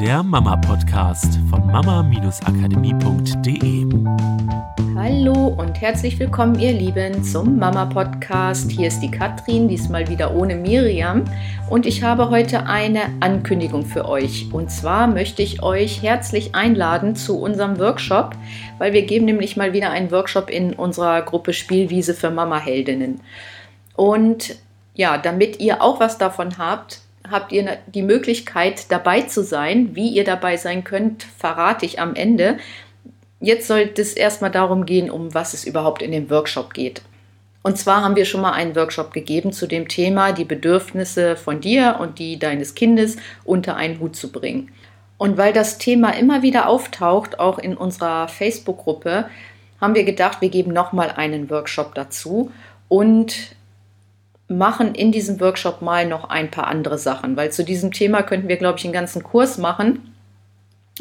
der Mama-Podcast von mama-akademie.de. Hallo und herzlich willkommen, ihr Lieben, zum Mama-Podcast. Hier ist die Katrin, diesmal wieder ohne Miriam. Und ich habe heute eine Ankündigung für euch. Und zwar möchte ich euch herzlich einladen zu unserem Workshop, weil wir geben nämlich mal wieder einen Workshop in unserer Gruppe Spielwiese für Mama-Heldinnen. Und ja, damit ihr auch was davon habt, habt ihr die Möglichkeit dabei zu sein. Wie ihr dabei sein könnt, verrate ich am Ende. Jetzt sollte es erstmal darum gehen, um was es überhaupt in dem Workshop geht. Und zwar haben wir schon mal einen Workshop gegeben zu dem Thema, die Bedürfnisse von dir und die deines Kindes unter einen Hut zu bringen. Und weil das Thema immer wieder auftaucht, auch in unserer Facebook-Gruppe, haben wir gedacht, wir geben nochmal einen Workshop dazu und machen in diesem Workshop mal noch ein paar andere Sachen, weil zu diesem Thema könnten wir, glaube ich, einen ganzen Kurs machen.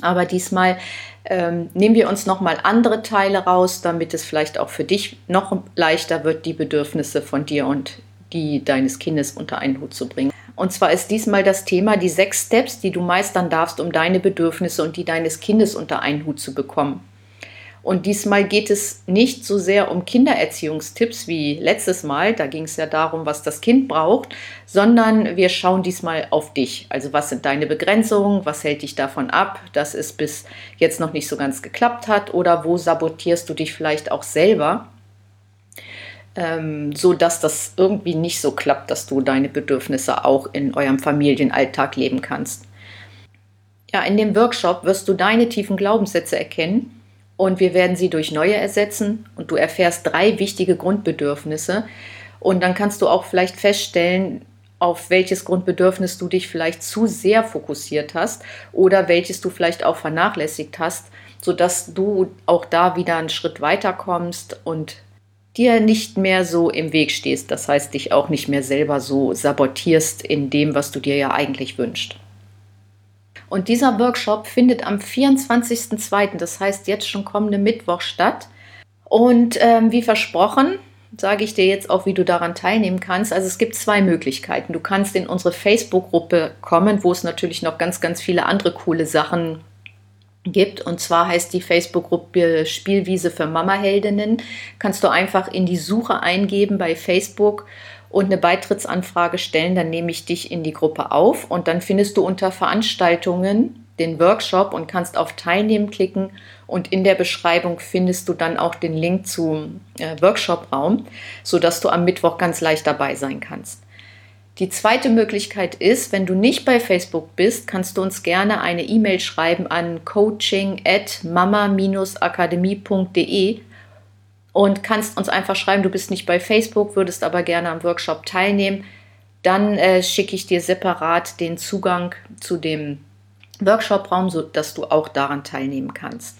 Aber diesmal ähm, nehmen wir uns noch mal andere Teile raus, damit es vielleicht auch für dich noch leichter wird, die Bedürfnisse von dir und die deines Kindes unter einen Hut zu bringen. Und zwar ist diesmal das Thema die sechs Steps, die du meistern darfst, um deine Bedürfnisse und die deines Kindes unter einen Hut zu bekommen. Und diesmal geht es nicht so sehr um Kindererziehungstipps wie letztes Mal, da ging es ja darum, was das Kind braucht, sondern wir schauen diesmal auf dich. Also was sind deine Begrenzungen, was hält dich davon ab, dass es bis jetzt noch nicht so ganz geklappt hat oder wo sabotierst du dich vielleicht auch selber, ähm, so dass das irgendwie nicht so klappt, dass du deine Bedürfnisse auch in eurem Familienalltag leben kannst. Ja, in dem Workshop wirst du deine tiefen Glaubenssätze erkennen und wir werden sie durch neue ersetzen und du erfährst drei wichtige Grundbedürfnisse und dann kannst du auch vielleicht feststellen, auf welches Grundbedürfnis du dich vielleicht zu sehr fokussiert hast oder welches du vielleicht auch vernachlässigt hast, sodass du auch da wieder einen Schritt weiter kommst und dir nicht mehr so im Weg stehst. Das heißt, dich auch nicht mehr selber so sabotierst in dem, was du dir ja eigentlich wünschst. Und dieser Workshop findet am 24.02., das heißt jetzt schon kommende Mittwoch statt. Und ähm, wie versprochen, sage ich dir jetzt auch, wie du daran teilnehmen kannst. Also es gibt zwei Möglichkeiten. Du kannst in unsere Facebook-Gruppe kommen, wo es natürlich noch ganz, ganz viele andere coole Sachen gibt. Und zwar heißt die Facebook-Gruppe Spielwiese für Mama-Heldinnen. Kannst du einfach in die Suche eingeben bei Facebook und eine Beitrittsanfrage stellen, dann nehme ich dich in die Gruppe auf und dann findest du unter Veranstaltungen den Workshop und kannst auf Teilnehmen klicken und in der Beschreibung findest du dann auch den Link zum äh, Workshop-Raum, sodass du am Mittwoch ganz leicht dabei sein kannst. Die zweite Möglichkeit ist, wenn du nicht bei Facebook bist, kannst du uns gerne eine E-Mail schreiben an coaching at mama-akademie.de und kannst uns einfach schreiben, du bist nicht bei Facebook, würdest aber gerne am Workshop teilnehmen. Dann äh, schicke ich dir separat den Zugang zu dem Workshop-Raum, sodass du auch daran teilnehmen kannst.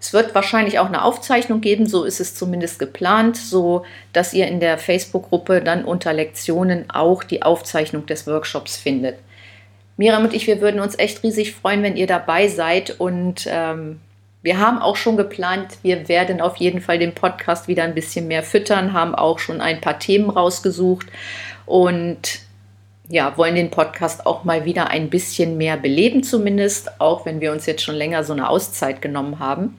Es wird wahrscheinlich auch eine Aufzeichnung geben, so ist es zumindest geplant, so dass ihr in der Facebook-Gruppe dann unter Lektionen auch die Aufzeichnung des Workshops findet. Miriam und ich, wir würden uns echt riesig freuen, wenn ihr dabei seid und ähm, wir haben auch schon geplant, wir werden auf jeden Fall den Podcast wieder ein bisschen mehr füttern, haben auch schon ein paar Themen rausgesucht und ja, wollen den Podcast auch mal wieder ein bisschen mehr beleben, zumindest, auch wenn wir uns jetzt schon länger so eine Auszeit genommen haben.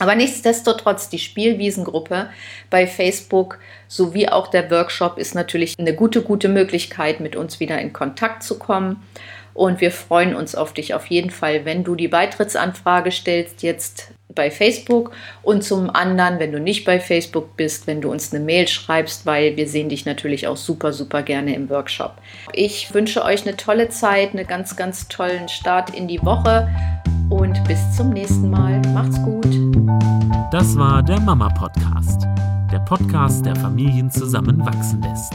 Aber nichtsdestotrotz, die Spielwiesengruppe bei Facebook sowie auch der Workshop ist natürlich eine gute, gute Möglichkeit, mit uns wieder in Kontakt zu kommen. Und wir freuen uns auf dich auf jeden Fall, wenn du die Beitrittsanfrage stellst jetzt bei Facebook und zum anderen, wenn du nicht bei Facebook bist, wenn du uns eine Mail schreibst, weil wir sehen dich natürlich auch super, super gerne im Workshop. Ich wünsche euch eine tolle Zeit, einen ganz, ganz tollen Start in die Woche und bis zum nächsten Mal. Macht's gut. Das war der Mama Podcast, der Podcast, der Familien zusammenwachsen lässt.